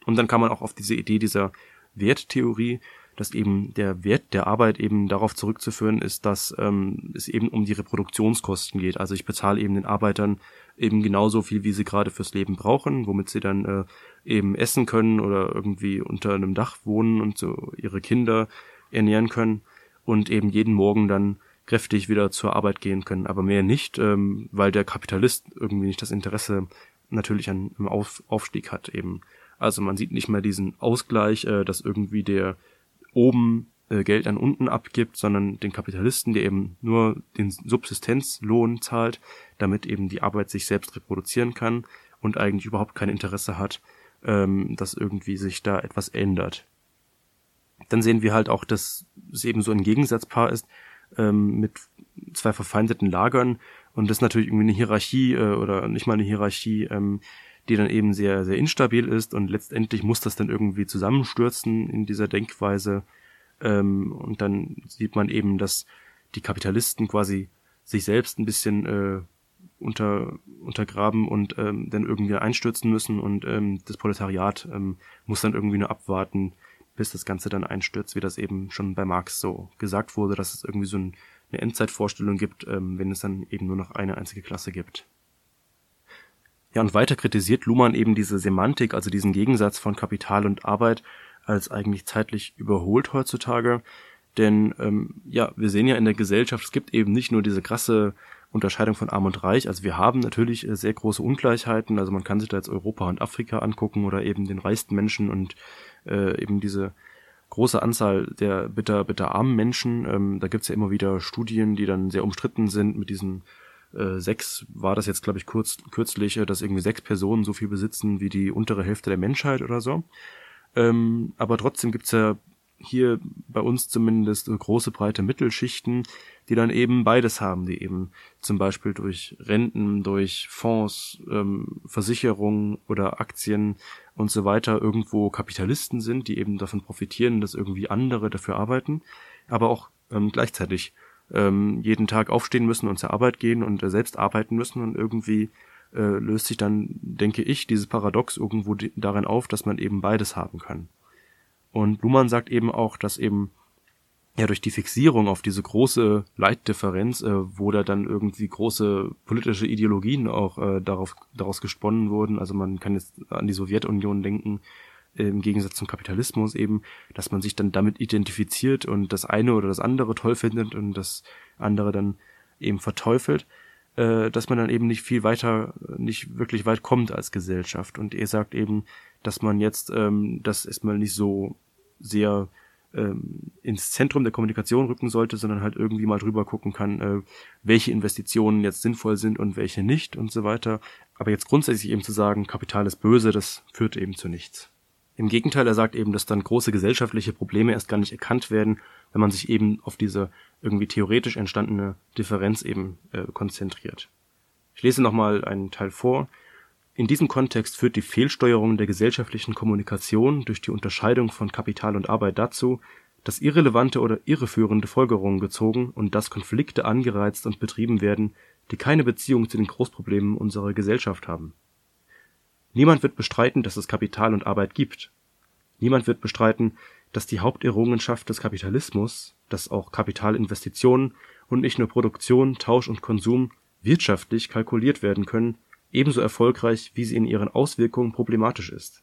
Und dann kann man auch auf diese Idee dieser Werttheorie dass eben der Wert der Arbeit eben darauf zurückzuführen ist, dass ähm, es eben um die Reproduktionskosten geht. Also ich bezahle eben den Arbeitern eben genauso viel, wie sie gerade fürs Leben brauchen, womit sie dann äh, eben essen können oder irgendwie unter einem Dach wohnen und so ihre Kinder ernähren können und eben jeden Morgen dann kräftig wieder zur Arbeit gehen können, aber mehr nicht, ähm, weil der Kapitalist irgendwie nicht das Interesse natürlich an einem Auf Aufstieg hat eben. Also man sieht nicht mehr diesen Ausgleich, äh, dass irgendwie der oben äh, Geld an unten abgibt, sondern den Kapitalisten, der eben nur den Subsistenzlohn zahlt, damit eben die Arbeit sich selbst reproduzieren kann und eigentlich überhaupt kein Interesse hat, ähm, dass irgendwie sich da etwas ändert. Dann sehen wir halt auch, dass es eben so ein Gegensatzpaar ist ähm, mit zwei verfeindeten Lagern. Und das ist natürlich irgendwie eine Hierarchie äh, oder nicht mal eine Hierarchie, ähm, die dann eben sehr, sehr instabil ist. Und letztendlich muss das dann irgendwie zusammenstürzen in dieser Denkweise. Ähm, und dann sieht man eben, dass die Kapitalisten quasi sich selbst ein bisschen äh, unter, untergraben und ähm, dann irgendwie einstürzen müssen. Und ähm, das Proletariat ähm, muss dann irgendwie nur abwarten, bis das Ganze dann einstürzt, wie das eben schon bei Marx so gesagt wurde, dass es irgendwie so ein, eine Endzeitvorstellung gibt, ähm, wenn es dann eben nur noch eine einzige Klasse gibt. Ja, und weiter kritisiert Luhmann eben diese Semantik, also diesen Gegensatz von Kapital und Arbeit, als eigentlich zeitlich überholt heutzutage. Denn ähm, ja, wir sehen ja in der Gesellschaft, es gibt eben nicht nur diese krasse Unterscheidung von Arm und Reich. Also wir haben natürlich äh, sehr große Ungleichheiten. Also man kann sich da jetzt Europa und Afrika angucken oder eben den reichsten Menschen und äh, eben diese große Anzahl der bitter, bitter armen Menschen. Ähm, da gibt's ja immer wieder Studien, die dann sehr umstritten sind mit diesen äh, sechs war das jetzt, glaube ich, kurz, kürzlich, äh, dass irgendwie sechs Personen so viel besitzen wie die untere Hälfte der Menschheit oder so. Ähm, aber trotzdem gibt's ja hier bei uns zumindest große breite Mittelschichten, die dann eben beides haben, die eben zum Beispiel durch Renten, durch Fonds, ähm, Versicherungen oder Aktien und so weiter irgendwo Kapitalisten sind, die eben davon profitieren, dass irgendwie andere dafür arbeiten, aber auch ähm, gleichzeitig ähm, jeden Tag aufstehen müssen und zur Arbeit gehen und äh, selbst arbeiten müssen und irgendwie äh, löst sich dann, denke ich, dieses Paradox irgendwo darin auf, dass man eben beides haben kann. Und Luhmann sagt eben auch, dass eben ja durch die Fixierung auf diese große Leitdifferenz, äh, wo da dann irgendwie große politische Ideologien auch äh, darauf, daraus gesponnen wurden. Also man kann jetzt an die Sowjetunion denken, im Gegensatz zum Kapitalismus eben, dass man sich dann damit identifiziert und das eine oder das andere toll findet und das andere dann eben verteufelt, äh, dass man dann eben nicht viel weiter, nicht wirklich weit kommt als Gesellschaft. Und er sagt eben, dass man jetzt ähm, das erstmal nicht so sehr ähm, ins Zentrum der Kommunikation rücken sollte, sondern halt irgendwie mal drüber gucken kann, äh, welche Investitionen jetzt sinnvoll sind und welche nicht und so weiter. Aber jetzt grundsätzlich eben zu sagen, Kapital ist böse, das führt eben zu nichts. Im Gegenteil, er sagt eben, dass dann große gesellschaftliche Probleme erst gar nicht erkannt werden, wenn man sich eben auf diese irgendwie theoretisch entstandene Differenz eben äh, konzentriert. Ich lese nochmal einen Teil vor. In diesem Kontext führt die Fehlsteuerung der gesellschaftlichen Kommunikation durch die Unterscheidung von Kapital und Arbeit dazu, dass irrelevante oder irreführende Folgerungen gezogen und dass Konflikte angereizt und betrieben werden, die keine Beziehung zu den Großproblemen unserer Gesellschaft haben Niemand wird bestreiten, dass es Kapital und Arbeit gibt. Niemand wird bestreiten, dass die Haupterrungenschaft des Kapitalismus, dass auch Kapitalinvestitionen und nicht nur Produktion, Tausch und Konsum wirtschaftlich kalkuliert werden können, ebenso erfolgreich, wie sie in ihren Auswirkungen problematisch ist.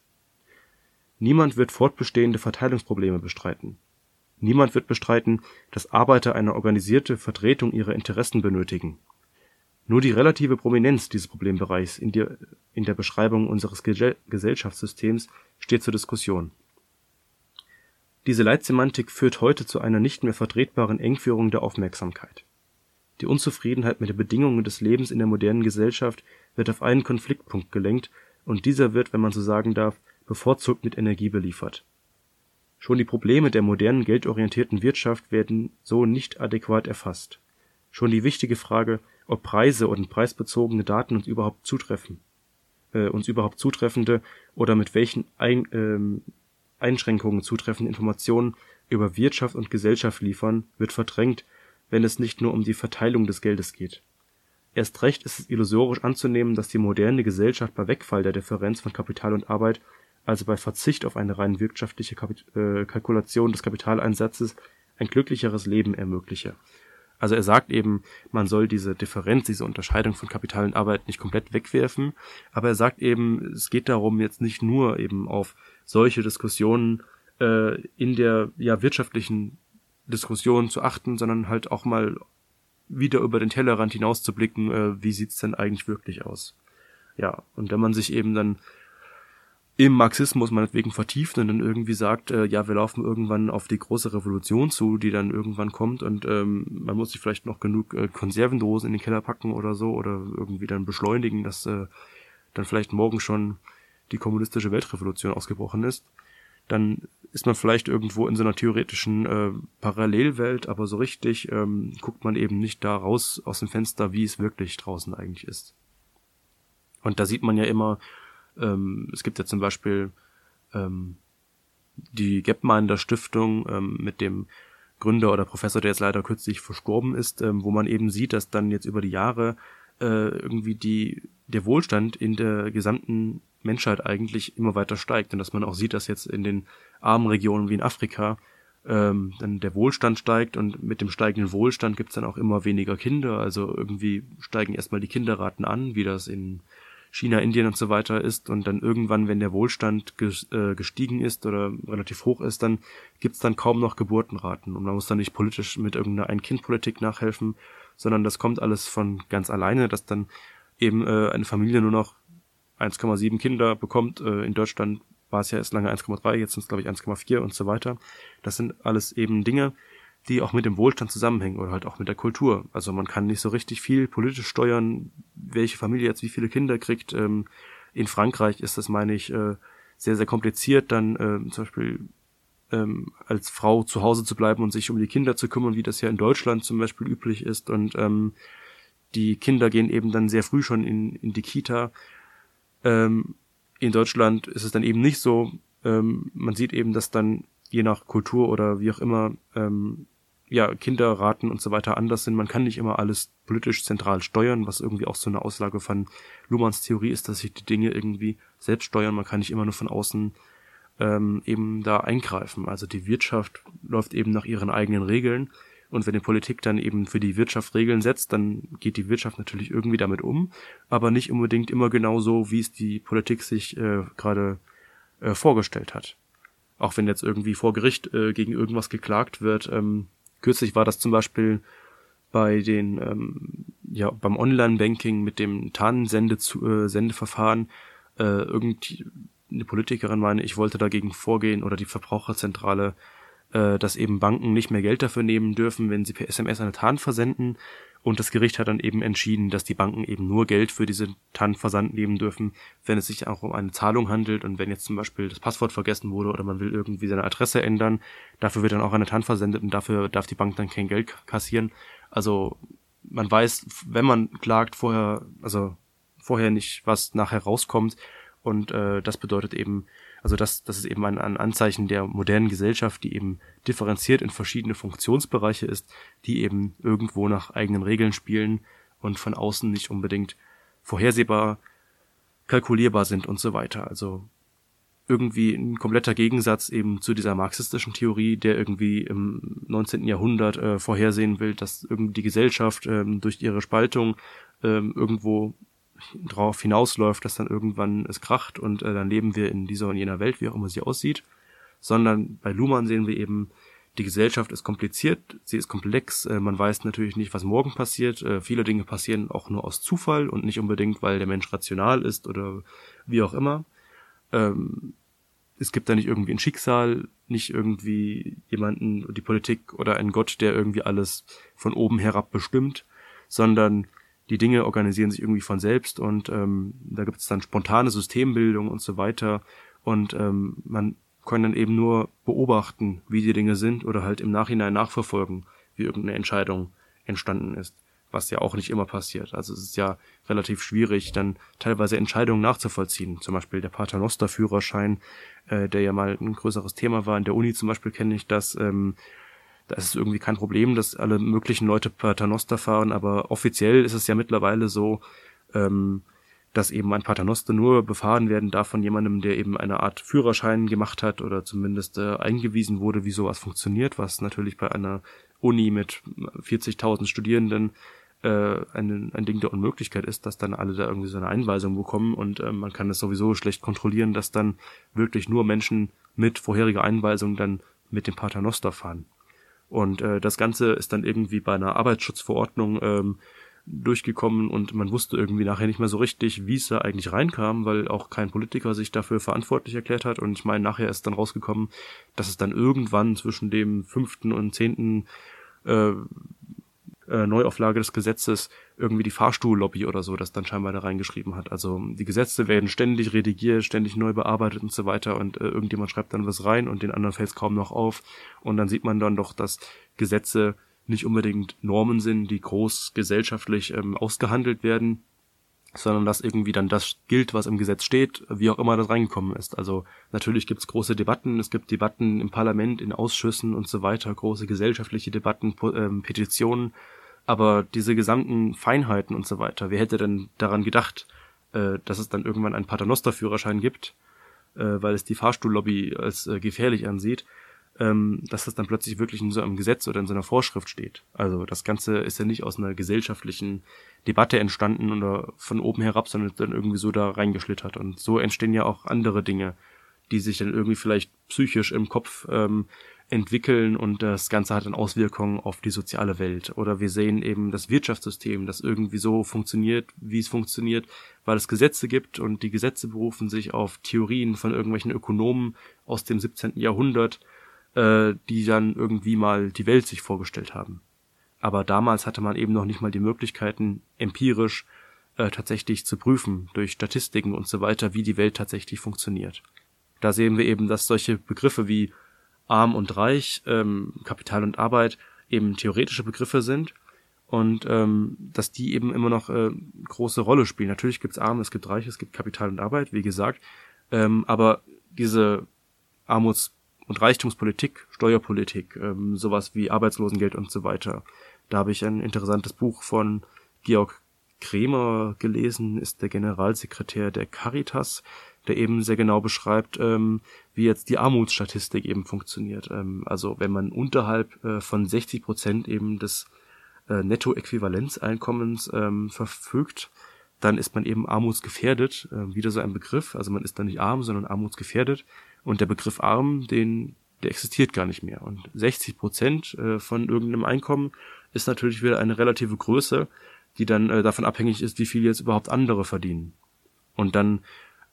Niemand wird fortbestehende Verteilungsprobleme bestreiten. Niemand wird bestreiten, dass Arbeiter eine organisierte Vertretung ihrer Interessen benötigen nur die relative Prominenz dieses Problembereichs in der, Beschreibung unseres Gesellschaftssystems steht zur Diskussion. Diese Leitsemantik führt heute zu einer nicht mehr vertretbaren Engführung der Aufmerksamkeit. Die Unzufriedenheit mit den Bedingungen des Lebens in der modernen Gesellschaft wird auf einen Konfliktpunkt gelenkt, und dieser wird, wenn man so sagen darf, bevorzugt mit Energie beliefert. Schon die Probleme der modernen geldorientierten Wirtschaft werden so nicht adäquat erfasst. Schon die wichtige Frage ob Preise und preisbezogene Daten uns überhaupt zutreffen, äh, uns überhaupt zutreffende oder mit welchen Ein ähm, Einschränkungen zutreffende Informationen über Wirtschaft und Gesellschaft liefern, wird verdrängt, wenn es nicht nur um die Verteilung des Geldes geht. Erst recht ist es illusorisch anzunehmen, dass die moderne Gesellschaft bei Wegfall der Differenz von Kapital und Arbeit also bei Verzicht auf eine rein wirtschaftliche Kapit äh, Kalkulation des Kapitaleinsatzes, ein glücklicheres Leben ermögliche. Also er sagt eben, man soll diese Differenz, diese Unterscheidung von Kapital und Arbeit nicht komplett wegwerfen, aber er sagt eben, es geht darum, jetzt nicht nur eben auf solche Diskussionen äh, in der ja wirtschaftlichen Diskussion zu achten, sondern halt auch mal wieder über den Tellerrand hinaus zu blicken, äh, wie sieht's denn eigentlich wirklich aus. Ja, und wenn man sich eben dann im Marxismus meinetwegen vertieft und dann irgendwie sagt, äh, ja, wir laufen irgendwann auf die große Revolution zu, die dann irgendwann kommt und ähm, man muss sich vielleicht noch genug äh, Konservendosen in den Keller packen oder so oder irgendwie dann beschleunigen, dass äh, dann vielleicht morgen schon die kommunistische Weltrevolution ausgebrochen ist, dann ist man vielleicht irgendwo in so einer theoretischen äh, Parallelwelt, aber so richtig ähm, guckt man eben nicht da raus aus dem Fenster, wie es wirklich draußen eigentlich ist. Und da sieht man ja immer, ähm, es gibt ja zum Beispiel ähm, die Gapminder Stiftung ähm, mit dem Gründer oder Professor, der jetzt leider kürzlich verstorben ist, ähm, wo man eben sieht, dass dann jetzt über die Jahre äh, irgendwie die der Wohlstand in der gesamten Menschheit eigentlich immer weiter steigt. Und dass man auch sieht, dass jetzt in den armen Regionen wie in Afrika ähm, dann der Wohlstand steigt und mit dem steigenden Wohlstand gibt's dann auch immer weniger Kinder, also irgendwie steigen erstmal die Kinderraten an, wie das in China, Indien und so weiter ist und dann irgendwann, wenn der Wohlstand äh, gestiegen ist oder relativ hoch ist, dann gibt's dann kaum noch Geburtenraten und man muss dann nicht politisch mit irgendeiner Ein-Kind-Politik nachhelfen, sondern das kommt alles von ganz alleine, dass dann eben äh, eine Familie nur noch 1,7 Kinder bekommt. Äh, in Deutschland war es ja erst lange 1,3, jetzt sind es glaube ich 1,4 und so weiter. Das sind alles eben Dinge, die auch mit dem Wohlstand zusammenhängen oder halt auch mit der Kultur. Also man kann nicht so richtig viel politisch steuern, welche Familie jetzt wie viele Kinder kriegt. Ähm, in Frankreich ist das, meine ich, äh, sehr, sehr kompliziert, dann äh, zum Beispiel ähm, als Frau zu Hause zu bleiben und sich um die Kinder zu kümmern, wie das ja in Deutschland zum Beispiel üblich ist. Und ähm, die Kinder gehen eben dann sehr früh schon in, in die Kita. Ähm, in Deutschland ist es dann eben nicht so. Man sieht eben, dass dann je nach Kultur oder wie auch immer ähm, ja, Kinderraten und so weiter anders sind. Man kann nicht immer alles politisch zentral steuern, was irgendwie auch so eine Auslage von Luhmanns Theorie ist, dass sich die Dinge irgendwie selbst steuern. Man kann nicht immer nur von außen ähm, eben da eingreifen. Also die Wirtschaft läuft eben nach ihren eigenen Regeln. Und wenn die Politik dann eben für die Wirtschaft Regeln setzt, dann geht die Wirtschaft natürlich irgendwie damit um, aber nicht unbedingt immer genau so, wie es die Politik sich äh, gerade äh, vorgestellt hat. Auch wenn jetzt irgendwie vor Gericht äh, gegen irgendwas geklagt wird, ähm, Kürzlich war das zum Beispiel bei den, ähm, ja, beim Online-Banking mit dem Tarnsendeverfahren äh, äh, irgendwie eine Politikerin meine, ich wollte dagegen vorgehen oder die Verbraucherzentrale äh, dass eben Banken nicht mehr Geld dafür nehmen dürfen, wenn sie per SMS eine TAN versenden. Und das Gericht hat dann eben entschieden, dass die Banken eben nur Geld für diese TAN-Versand nehmen dürfen, wenn es sich auch um eine Zahlung handelt und wenn jetzt zum Beispiel das Passwort vergessen wurde oder man will irgendwie seine Adresse ändern, dafür wird dann auch eine TAN versendet und dafür darf die Bank dann kein Geld kassieren. Also man weiß, wenn man klagt, vorher, also vorher nicht, was nachher rauskommt. Und äh, das bedeutet eben, also das, das ist eben ein, ein Anzeichen der modernen Gesellschaft, die eben differenziert in verschiedene Funktionsbereiche ist, die eben irgendwo nach eigenen Regeln spielen und von außen nicht unbedingt vorhersehbar, kalkulierbar sind und so weiter. Also irgendwie ein kompletter Gegensatz eben zu dieser marxistischen Theorie, der irgendwie im 19. Jahrhundert äh, vorhersehen will, dass irgendwie die Gesellschaft ähm, durch ihre Spaltung ähm, irgendwo drauf hinausläuft, dass dann irgendwann es kracht und äh, dann leben wir in dieser und jener Welt, wie auch immer sie aussieht, sondern bei Luhmann sehen wir eben, die Gesellschaft ist kompliziert, sie ist komplex, äh, man weiß natürlich nicht, was morgen passiert, äh, viele Dinge passieren auch nur aus Zufall und nicht unbedingt, weil der Mensch rational ist oder wie auch immer. Ähm, es gibt da nicht irgendwie ein Schicksal, nicht irgendwie jemanden, die Politik oder einen Gott, der irgendwie alles von oben herab bestimmt, sondern die Dinge organisieren sich irgendwie von selbst und ähm, da gibt es dann spontane Systembildung und so weiter und ähm, man kann dann eben nur beobachten, wie die Dinge sind oder halt im Nachhinein nachverfolgen, wie irgendeine Entscheidung entstanden ist, was ja auch nicht immer passiert. Also es ist ja relativ schwierig, dann teilweise Entscheidungen nachzuvollziehen. Zum Beispiel der Paternoster-Führerschein, äh, der ja mal ein größeres Thema war. In der Uni zum Beispiel kenne ich das. Ähm, da ist es irgendwie kein Problem, dass alle möglichen Leute Paternoster fahren, aber offiziell ist es ja mittlerweile so, ähm, dass eben ein Paternoster nur befahren werden darf von jemandem, der eben eine Art Führerschein gemacht hat oder zumindest äh, eingewiesen wurde, wie sowas funktioniert, was natürlich bei einer Uni mit 40.000 Studierenden äh, ein, ein Ding der Unmöglichkeit ist, dass dann alle da irgendwie so eine Einweisung bekommen und äh, man kann es sowieso schlecht kontrollieren, dass dann wirklich nur Menschen mit vorheriger Einweisung dann mit dem Paternoster fahren. Und äh, das Ganze ist dann irgendwie bei einer Arbeitsschutzverordnung ähm, durchgekommen und man wusste irgendwie nachher nicht mehr so richtig, wie es da eigentlich reinkam, weil auch kein Politiker sich dafür verantwortlich erklärt hat. Und ich meine, nachher ist dann rausgekommen, dass es dann irgendwann zwischen dem fünften und zehnten äh, äh, Neuauflage des Gesetzes irgendwie die Fahrstuhllobby oder so das dann scheinbar da reingeschrieben hat. Also die Gesetze werden ständig redigiert, ständig neu bearbeitet und so weiter und äh, irgendjemand schreibt dann was rein und den anderen fällt es kaum noch auf und dann sieht man dann doch, dass Gesetze nicht unbedingt Normen sind, die groß gesellschaftlich ähm, ausgehandelt werden, sondern dass irgendwie dann das gilt, was im Gesetz steht, wie auch immer das reingekommen ist. Also natürlich gibt's große Debatten, es gibt Debatten im Parlament, in Ausschüssen und so weiter, große gesellschaftliche Debatten, ähm, Petitionen, aber diese gesamten Feinheiten und so weiter, wer hätte denn daran gedacht, äh, dass es dann irgendwann einen Paternoster-Führerschein gibt, äh, weil es die Fahrstuhllobby als äh, gefährlich ansieht, ähm, dass das dann plötzlich wirklich in so einem Gesetz oder in so einer Vorschrift steht. Also das Ganze ist ja nicht aus einer gesellschaftlichen Debatte entstanden oder von oben herab, sondern dann irgendwie so da reingeschlittert. Und so entstehen ja auch andere Dinge, die sich dann irgendwie vielleicht psychisch im Kopf ähm, entwickeln und das Ganze hat dann Auswirkungen auf die soziale Welt. Oder wir sehen eben das Wirtschaftssystem, das irgendwie so funktioniert, wie es funktioniert, weil es Gesetze gibt und die Gesetze berufen sich auf Theorien von irgendwelchen Ökonomen aus dem 17. Jahrhundert, äh, die dann irgendwie mal die Welt sich vorgestellt haben. Aber damals hatte man eben noch nicht mal die Möglichkeiten, empirisch äh, tatsächlich zu prüfen, durch Statistiken und so weiter, wie die Welt tatsächlich funktioniert. Da sehen wir eben, dass solche Begriffe wie arm und reich, ähm, Kapital und Arbeit eben theoretische Begriffe sind und ähm, dass die eben immer noch äh, große Rolle spielen. Natürlich gibt's Arme, es gibt Reiche, es gibt Kapital und Arbeit, wie gesagt, ähm, aber diese Armuts- und Reichtumspolitik, Steuerpolitik, ähm, sowas wie Arbeitslosengeld und so weiter. Da habe ich ein interessantes Buch von Georg Kremer gelesen, ist der Generalsekretär der Caritas, der eben sehr genau beschreibt, ähm, wie jetzt die Armutsstatistik eben funktioniert. Ähm, also wenn man unterhalb äh, von 60 Prozent eben des äh, Nettoäquivalenzeinkommens ähm, verfügt, dann ist man eben armutsgefährdet, äh, wieder so ein Begriff. Also man ist dann nicht arm, sondern armutsgefährdet. Und der Begriff arm, den, der existiert gar nicht mehr. Und 60 Prozent äh, von irgendeinem Einkommen ist natürlich wieder eine relative Größe, die dann äh, davon abhängig ist, wie viel jetzt überhaupt andere verdienen. Und dann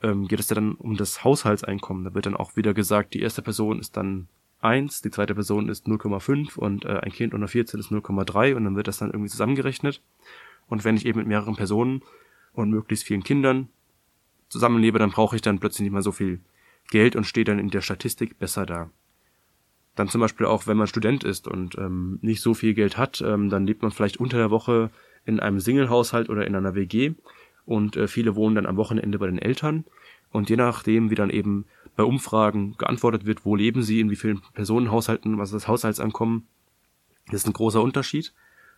ähm, geht es ja dann um das Haushaltseinkommen. Da wird dann auch wieder gesagt, die erste Person ist dann 1, die zweite Person ist 0,5 und äh, ein Kind unter 14 ist 0,3 und dann wird das dann irgendwie zusammengerechnet. Und wenn ich eben mit mehreren Personen und möglichst vielen Kindern zusammenlebe, dann brauche ich dann plötzlich nicht mehr so viel Geld und stehe dann in der Statistik besser da. Dann zum Beispiel auch, wenn man Student ist und ähm, nicht so viel Geld hat, ähm, dann lebt man vielleicht unter der Woche in einem Singlehaushalt oder in einer WG und äh, viele wohnen dann am Wochenende bei den Eltern und je nachdem, wie dann eben bei Umfragen geantwortet wird, wo leben sie, in wie vielen Personenhaushalten, was ist das Haushaltsankommen, das ist ein großer Unterschied.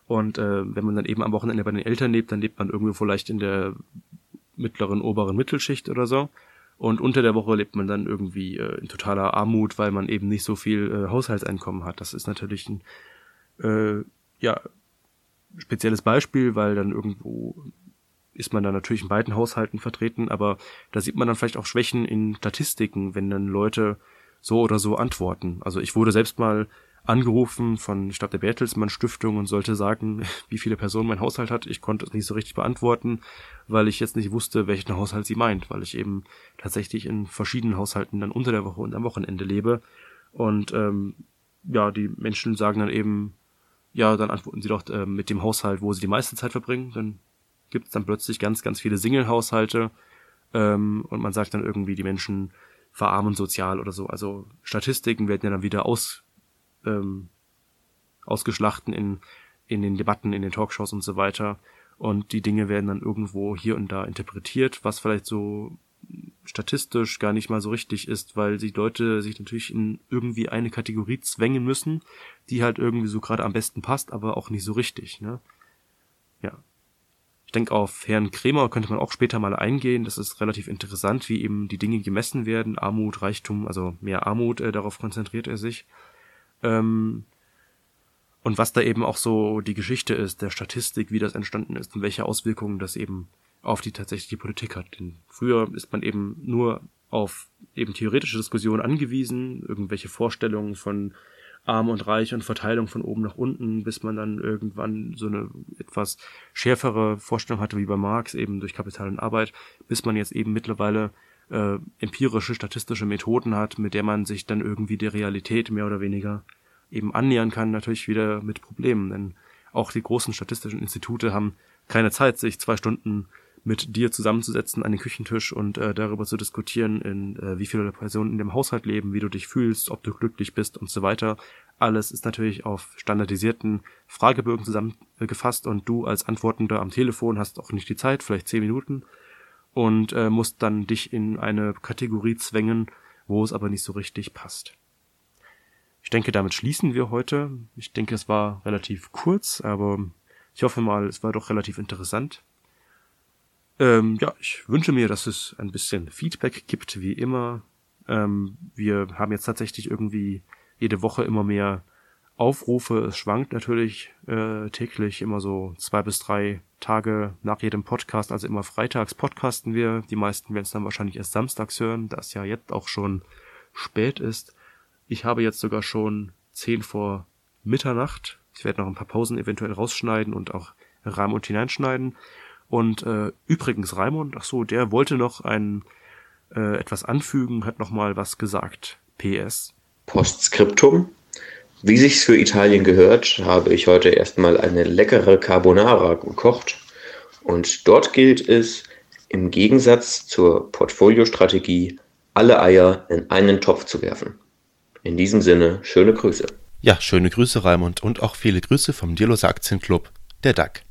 Und äh, wenn man dann eben am Wochenende bei den Eltern lebt, dann lebt man irgendwo vielleicht in der mittleren, oberen Mittelschicht oder so. Und unter der Woche lebt man dann irgendwie äh, in totaler Armut, weil man eben nicht so viel äh, Haushaltseinkommen hat. Das ist natürlich ein äh, ja, spezielles Beispiel, weil dann irgendwo ist man dann natürlich in beiden Haushalten vertreten, aber da sieht man dann vielleicht auch Schwächen in Statistiken, wenn dann Leute so oder so antworten. Also ich wurde selbst mal angerufen von Stadt der Bertelsmann Stiftung und sollte sagen, wie viele Personen mein Haushalt hat. Ich konnte es nicht so richtig beantworten, weil ich jetzt nicht wusste, welchen Haushalt sie meint, weil ich eben tatsächlich in verschiedenen Haushalten dann unter der Woche und am Wochenende lebe. Und ähm, ja, die Menschen sagen dann eben, ja, dann antworten sie doch äh, mit dem Haushalt, wo sie die meiste Zeit verbringen. Dann gibt es dann plötzlich ganz, ganz viele Single-Haushalte ähm, und man sagt dann irgendwie, die Menschen verarmen sozial oder so. Also Statistiken werden ja dann wieder aus, ähm, ausgeschlachten in, in den Debatten, in den Talkshows und so weiter. Und die Dinge werden dann irgendwo hier und da interpretiert, was vielleicht so statistisch gar nicht mal so richtig ist, weil die Leute sich natürlich in irgendwie eine Kategorie zwängen müssen, die halt irgendwie so gerade am besten passt, aber auch nicht so richtig, ne? Ja. Ich denke, auf Herrn Kremer könnte man auch später mal eingehen. Das ist relativ interessant, wie eben die Dinge gemessen werden. Armut, Reichtum, also mehr Armut, äh, darauf konzentriert er sich. Ähm, und was da eben auch so die Geschichte ist, der Statistik, wie das entstanden ist und welche Auswirkungen das eben auf die tatsächliche Politik hat. Denn früher ist man eben nur auf eben theoretische Diskussionen angewiesen, irgendwelche Vorstellungen von Arm und Reich und Verteilung von oben nach unten, bis man dann irgendwann so eine etwas schärfere Vorstellung hatte wie bei Marx, eben durch Kapital und Arbeit, bis man jetzt eben mittlerweile äh, empirische, statistische Methoden hat, mit der man sich dann irgendwie der Realität mehr oder weniger eben annähern kann, natürlich wieder mit Problemen. Denn auch die großen statistischen Institute haben keine Zeit, sich zwei Stunden mit dir zusammenzusetzen an den Küchentisch und äh, darüber zu diskutieren, in äh, wie viele Personen in dem Haushalt leben, wie du dich fühlst, ob du glücklich bist und so weiter. Alles ist natürlich auf standardisierten Fragebögen zusammengefasst und du als Antwortender am Telefon hast auch nicht die Zeit, vielleicht zehn Minuten und äh, musst dann dich in eine Kategorie zwängen, wo es aber nicht so richtig passt. Ich denke, damit schließen wir heute. Ich denke, es war relativ kurz, aber ich hoffe mal, es war doch relativ interessant. Ähm, ja, ich wünsche mir, dass es ein bisschen Feedback gibt, wie immer. Ähm, wir haben jetzt tatsächlich irgendwie jede Woche immer mehr Aufrufe. Es schwankt natürlich äh, täglich immer so zwei bis drei Tage nach jedem Podcast, also immer freitags podcasten wir. Die meisten werden es dann wahrscheinlich erst samstags hören, da es ja jetzt auch schon spät ist. Ich habe jetzt sogar schon zehn vor Mitternacht. Ich werde noch ein paar Pausen eventuell rausschneiden und auch Rahmen und hineinschneiden. Und äh, übrigens, Raimund, ach so, der wollte noch ein äh, etwas anfügen, hat noch mal was gesagt. PS. Postskriptum. Wie sich's für Italien gehört, habe ich heute erstmal eine leckere Carbonara gekocht. Und dort gilt es, im Gegensatz zur Portfoliostrategie, alle Eier in einen Topf zu werfen. In diesem Sinne, schöne Grüße. Ja, schöne Grüße, Raimund, und auch viele Grüße vom Dierloser Aktienclub, der DAG.